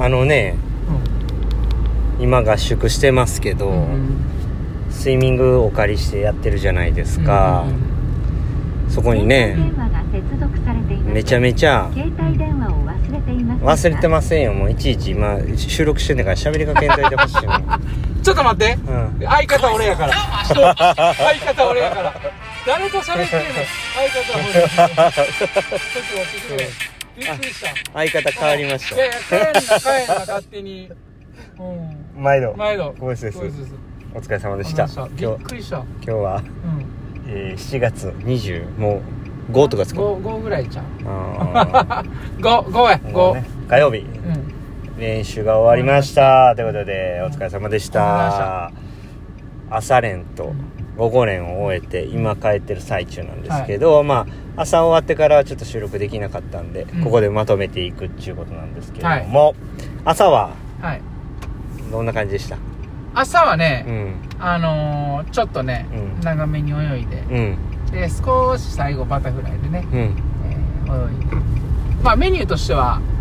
あのね今合宿してますけど、スイミングお借りしてやってるじゃないですか、うんうんそこにねめちゃめちゃ忘れていませんよ。もういちいち今収録してんだから喋りかけんといてほしいもん、ちょっと待って。うん、相方俺やから。相方俺やから。誰と喋ってんの？相方俺。ちょっと待って。くれびっくりした。相方変わりましいやいや帰んな帰んな勝手に。うた毎度。ん毎度。ごめんです。お疲れ様でした。び今日っくりした。今日は、うん。えー7月20もう5とかですか？5ぐらいちゃう。あ5 5やね火曜日。5うん。練習が終わりました。ということでお疲れ様でした。朝練と午後練を終えて今帰ってる最中なんですけど、まあ朝終わってからはちょっと収録できなかったんで、うん。ここでまとめていくっていうことなんですけれども、朝ははい。どんな感じでした？朝はね、うん。あのー、ちょっとね、うん。長めに泳いでうん。で少し最後バタフライでね、うん。えー泳いで。まあメニューとしては、えー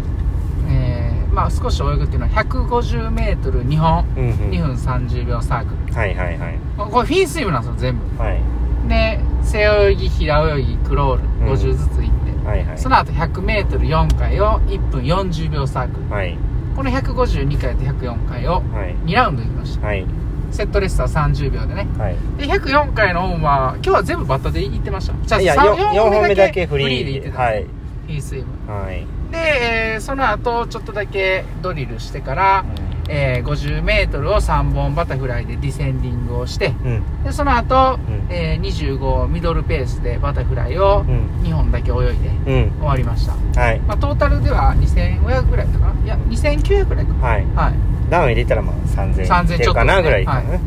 まあ少し泳ぐっていうのは 150m2 本、うんうん。2分30秒サークル。はいはいはい。これフィンスイムなんですよ全部。はい。で背泳ぎ平泳ぎクロール。うん。50ずついって、はいはい。その後 100m4 回を1分40秒サークル。はい。この152回と104回をはい。2ラウンドいきました。はい。セットレスター30秒でね。はい。で104回の方は今日は全部バッタで行ってました。じゃあいやさん 4, 四本目だけフリーで行ってた、はい。フィンスイム。はいで、えーその後ちょっとだけドリルしてから、えー 50m を3本バタフライでディセンディングをしてうん。でその後、うん。えー25ミドルペースでバタフライをうん。2本だけ泳いでうん。終わりました、はい。まあ、トータルでは2500ぐらいかな？いや2900ぐらいか。はい。はい、ダウン入れたらまあ3000 3000いってるかなぐらいかな。ね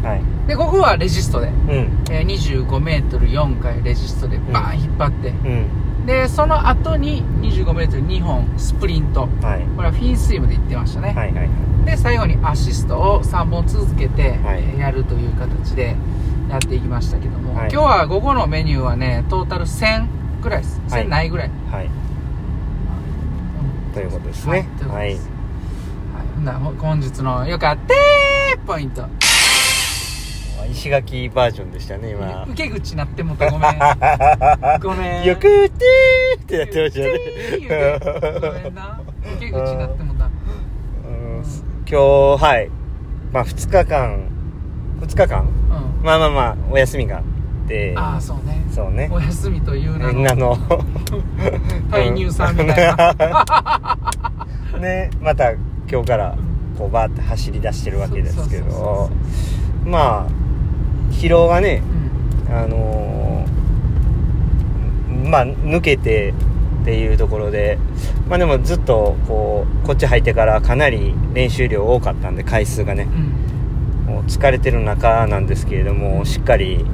うん。はい。でここはレジストで、うん。えー、25m4 回レジストでバーン引っ張って、うんでその後に 25m2 本スプリント。はい。これはフィンスイムで行ってましたね、はいはいで最後にアシストを3本続けて、やるという形でやっていきましたけども、はい。今日は午後のメニューはねトータル1000ぐらいです。はい。1000ないぐらい、はい。ということですはい。ねはい。はい。本日のよかったポイント石垣バージョンでしたね今。受け口なってもうたごめん。ごめん。よくてーってやってましたね。ごめんな。受け口なってもうた。うん。今日はい。まあ2日間。2日間？うん。まあまあまあお休みがあって。ああそうね。そうね。お休みという名みんなの。の退入さんみたいな。ね。また今日からこうバーって走り出してるわけですけど。まあ疲労がねうん。あのーまあ抜けてっていうところでまあでもずっとこうこっち入ってからかなり練習量多かったんで回数がね。うん。もう疲れてる中なんですけれどもしっかり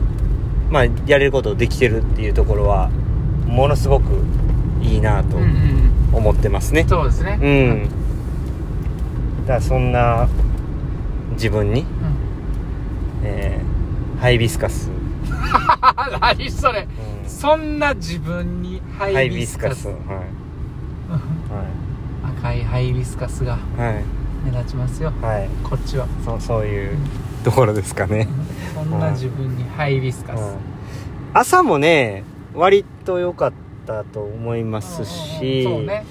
まあやれることできてるっていうところはものすごくいいなとうんうんうん。思ってますね。そうですね。うん。だからそんな自分に、うん。えーハイビスカス、何それ。うん。そんな自分にハハイイビスカス。ビスカス。はい、赤いハイビスカスがはい。はい目立ちますよ。はい。こっちは。そうそういうところですかね、そんな自分にハイビスカス。うん。朝もね割と良かったと思いますし、うんうんうん。そうね。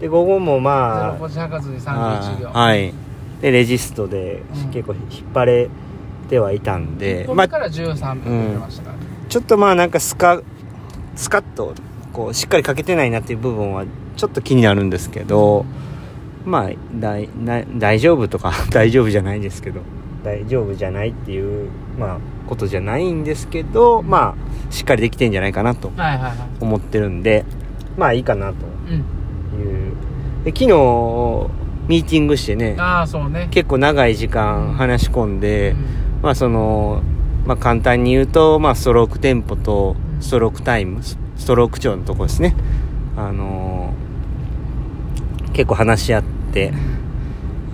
で午後もまあ31秒あはい。でレジストでうん。結構引っ張れてはいたんで、から13分出ました。からねちょっとまあなんかスカスカッとこうしっかりかけてないなっていう部分はちょっと気になるんですけど、まあ大な大丈夫とか 大丈夫じゃないですけど大丈夫じゃないっていう、まあ、ことじゃないんですけどまあしっかりできてんじゃないかなとはいはいはい。思ってるんでまあいいかなとうん。いう。で昨日ミーティングしてねああそうね。結構長い時間話し込んで、うんまあその、まあ簡単に言うと、まあストロークテンポとストロークタイム、スストローク長のとこですね。あのー結構話し合って、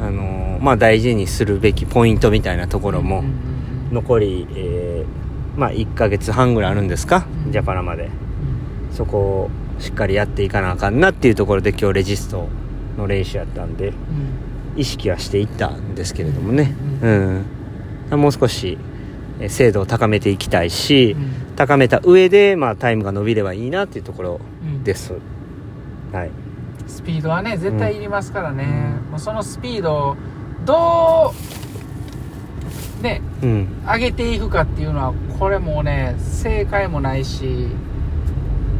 あのーまあ大事にするべきポイントみたいなところも残り、えーまあ1ヶ月半ぐらいあるんですか、うん。ジャパラまで。そこをしっかりやっていかなあかんなっていうところで今日レジストをの練習やったんでうん。意識はしていったんですけれどもね。うん、もう少しえ精度を高めていきたいし、うん。高めた上で、まあ、タイムが伸びればいいなっていうところうん。です。はい。スピードはね絶対いりますからね、もうそのスピードをどうねうん。上げていくかっていうのはこれもうね正解もないし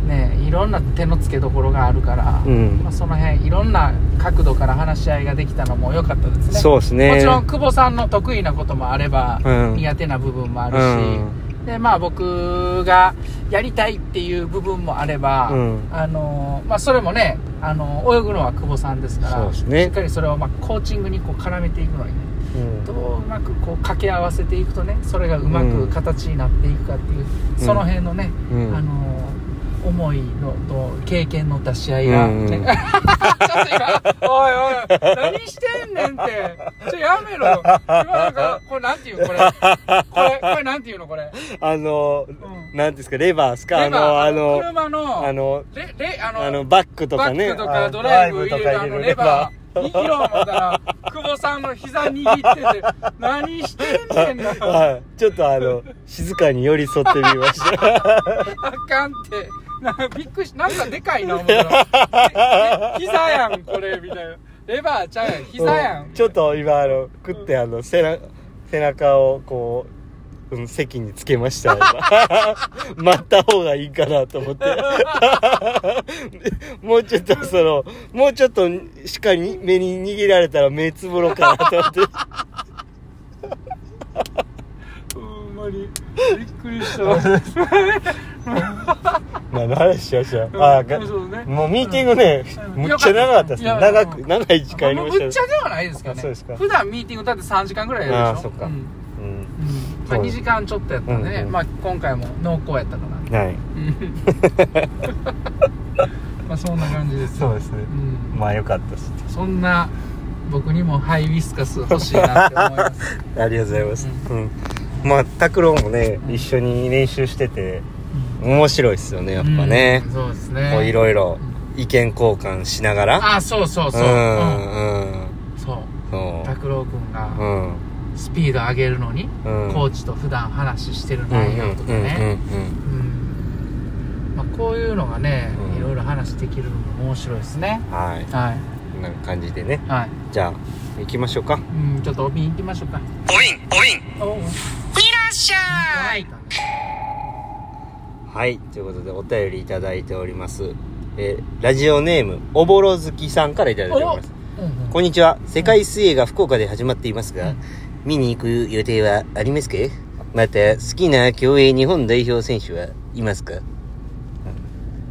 ねいろんな手の付けどころがあるから、うん。まあ、その辺いろんな角度から話し合いができたのも良かったですね。そうですね。もちろん久保さんの得意なこともあれば、うん。苦手な部分もあるし、うん。でまあ僕がやりたいっていう部分もあれば、うん。あのまあ、それもねあの泳ぐのは久保さんですからね。しっかりそれをまあコーチングにこう絡めていくのにねうん。どううまくこう掛け合わせていくとねそれがうまうんく形になっていくかっていう、その辺のね、うん。あの思いのと経験の出し合いが、うんねち ょっと今おいおい何してんねんって。ちょやめろ。よ今なんかこれなんていうのこれ。これこれなんていうのこれ。あの、うん。なんですかレバーですか？あのあの車のあのレレあのあのバックとかね。バックとかドライブ入れるあのレバー。2キロもたら久保さんの膝握ってて何してんねんな はい。ちょっとあの静かに寄り添ってみました。あかんって。びっくりし、なんかでかいな思ったら。ええ膝やん、これ、みたいな。レバーちゃうやん、膝やん。ちょっと今あの食ってあの背中背中をこう、うん、席につけました今 待った方がいいかなと思って もうちょっとそのもうちょっとしっかり目に握られたら目つぶろうかなと思ってびっくりした。わ。何の話しましたあーがそうね。もうミーティングね、うん。むっちゃ長かったですね。長くうん長い時間ありました。むっちゃではないですけどね。あそうですか。普段ミーティングだって3時間ぐらいやるでしょ？あーそっか。うん。うん。うん。まあ、そう2時間ちょっとやったんでね、うんうんまあ今回も濃厚やったから。はい。う んまあそんな感じです。そうですね。うん。まあよかったです。そんな僕にもハイビスカス欲しいなって思います。ありがとうございます。うん、まあ拓郎もねうん一緒に練習してて面白いっすよねやっぱねうん、そうですね。こういろいろ意見交換しながらあ、そうそうそう。うんうんうんそう。そう拓郎くんがうんスピード上げるのに、うんコーチと普段話してるうん内容とかうんね。こういうのがね、うんいろいろ話できるのも面白いですね。うんはいはい。こんな感じでねはい。じゃあ行きましょうかうん、ちょっと帯に行きましょうか。おいんおいんおしゃいはいということでお便りいただいております。えーラジオネームおぼろ月さんからいただいております。こんにちは。世界水泳が福岡で始まっていますが、うん見に行く予定はありますか？また好きな競泳日本代表選手はいますか？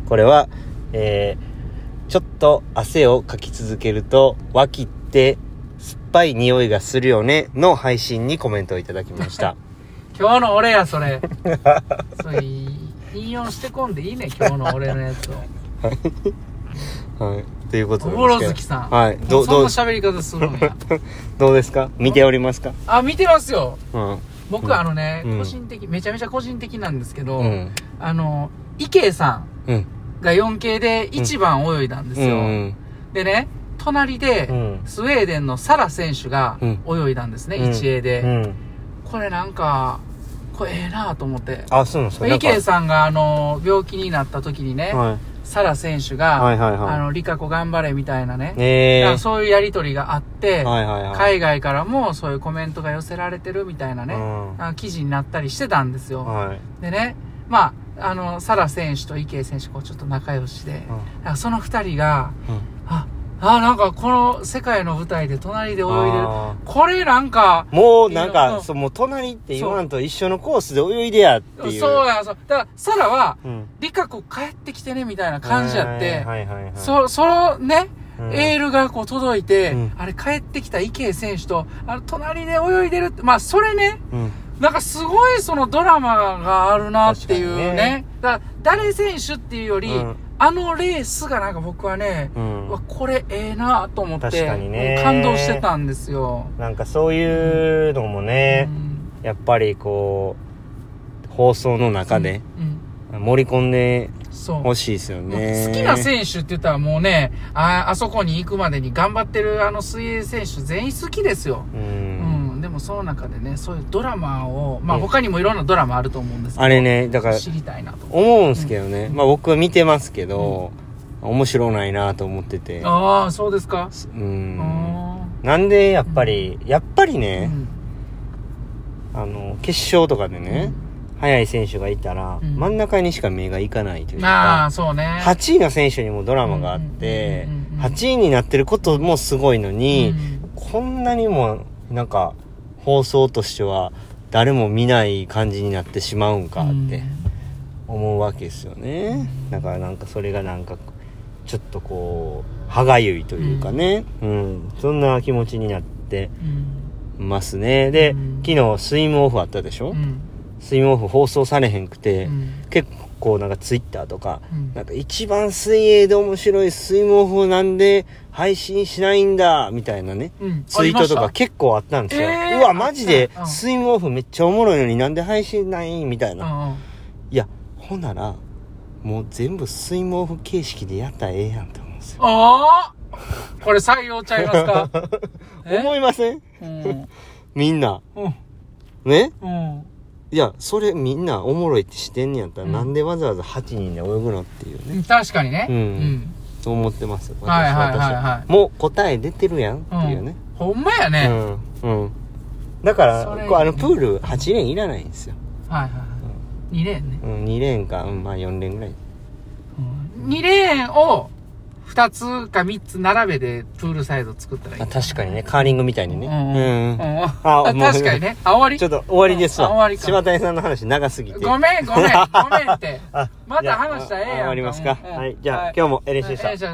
これは、えー、ちょっと汗をかき続けると脇って酸っぱい匂いがするよねの配信にコメントをいただきました今日の俺や、それ。それ、引用してこんでいいね、今日の俺のやつを。はい。ということおでぼろ月さん。はい。どうどうな喋り方するんや。どうですか？見ておりますか？あ、見てますよ。うん。僕、うん。あのね、うん。個人的、めちゃめちゃ個人的なんですけど、うん。あの、池江さうん。んが 4K で1番泳いだんですよ。うん。でね、隣で、うん。スウェーデンのサラ選手がうん。泳いだんですね、うん。1A で。うん。これなんか、これええなと思って。あそうなんですか？池江さんがあの、病気になった時にね、はサラ選手が、はいはいはい。あの、リカ子頑張れみたいなね、えなんかそういうやりとりがあって、はいはいはい。海外からもそういうコメントが寄せられてるみたいなね、うん。あ記事になったりしてたんですよ。はい。でね、まあ、あの、サラ選手と池江選手、こうちょっと仲良しで、なんかその二人が、うんあ、あ、なんかこの世界の舞台で隣で泳いでる。あこれなんか、もうなんか、うんそうもう隣って言わんと一緒のコースで泳いでやっていう。そうや、そう。だから、サラは、うん。リカ子帰ってきてね、みたいな感じやって、はいはいはいはいそ、そのね、うん。エールがこう届いて、うん。あれ帰ってきた池江選手と、あの隣で泳いでるって、まあそれね、うん。なんかすごいそのドラマがあるなっていうね。確かにね。だから誰選手っていうより、うんあのレースがなんか僕はね、うんこれええなと思って、確かにね感動してたんですよ。なんかそういうのもねう、んやっぱりこう放送の中でうん盛り込んでそう欲しいですよね。好きな選手って言ったらもうね、あ、あそこに行くまでに頑張ってるあの水泳選手全員好きですよ。う。うんもその中でね、そういうドラマを、まあうん他にもいろんなドラマあると思うんですけど。あれね、だから、知りたいなと。思うんすけどね。まあ僕は見てますけど、面白ないなと思ってて。ああ、そうですか。う。うんん。なんでやっぱり、やっぱりうね、んあの、決勝とかでね、速い選手がいたら、うん真ん中にしか目がいかないというああ、か、そうね。8位の選手にもドラマがあってうんうんうんうん、8位になってることもすごいのに、うんこんなにも、なんか、放送としては、誰も見ない感じになってしまうんかって思うわけですよね。だからなんかそれがなんか、ちょっとこう、歯がゆいというかね、うん、そんな気持ちになってうん。ますね。で、うん昨日スイムオフあったでしょ、うん。スイムオフ放送されへんくて、うん結構なんかツイッターとか、うんなんか一番水泳で面白いスイムオフなんで配信しないんだ、みたいなね、うんツイートとか結構あったんですよ。えーうわ、マジでうんスイムオフめっちゃおもろいのになんで配信ないみたいな。うんうんいや、ほんなら、もう全部スイムオフ形式でやったらええやんって思うんですよ。ああこれ採用ちゃいますか？え 思いません？うん。みんな。うん。ね？うん。いや、それみんなおもろいってしてんねやったら、うんなんでわざわざ8人で泳ぐのっていうね。確かにね。うんそう思ってますよ。私はいはいはいはい私もう答え出てるやんっていうね。ほんまやね。うん。うん。だから、それこうあの、プール8連いらないんですよ。はいはいはい。2レーンね。うん、2連か、うん、まあ4連ぐらい。2レーンを2つか3つ並べでプールサイド作ったらいい。あ確かにね、カーリングみたいにね。うんうん。あ確かにね。あ、終わり？ちょっと終わりですわ。あ終わりか柴谷さんの話長すぎて。ごめん、ごめん、ごめんって。あまた話したらええやんか。終わりますか。はい。じゃあ、はい今日もエレンシでした。ええじゃ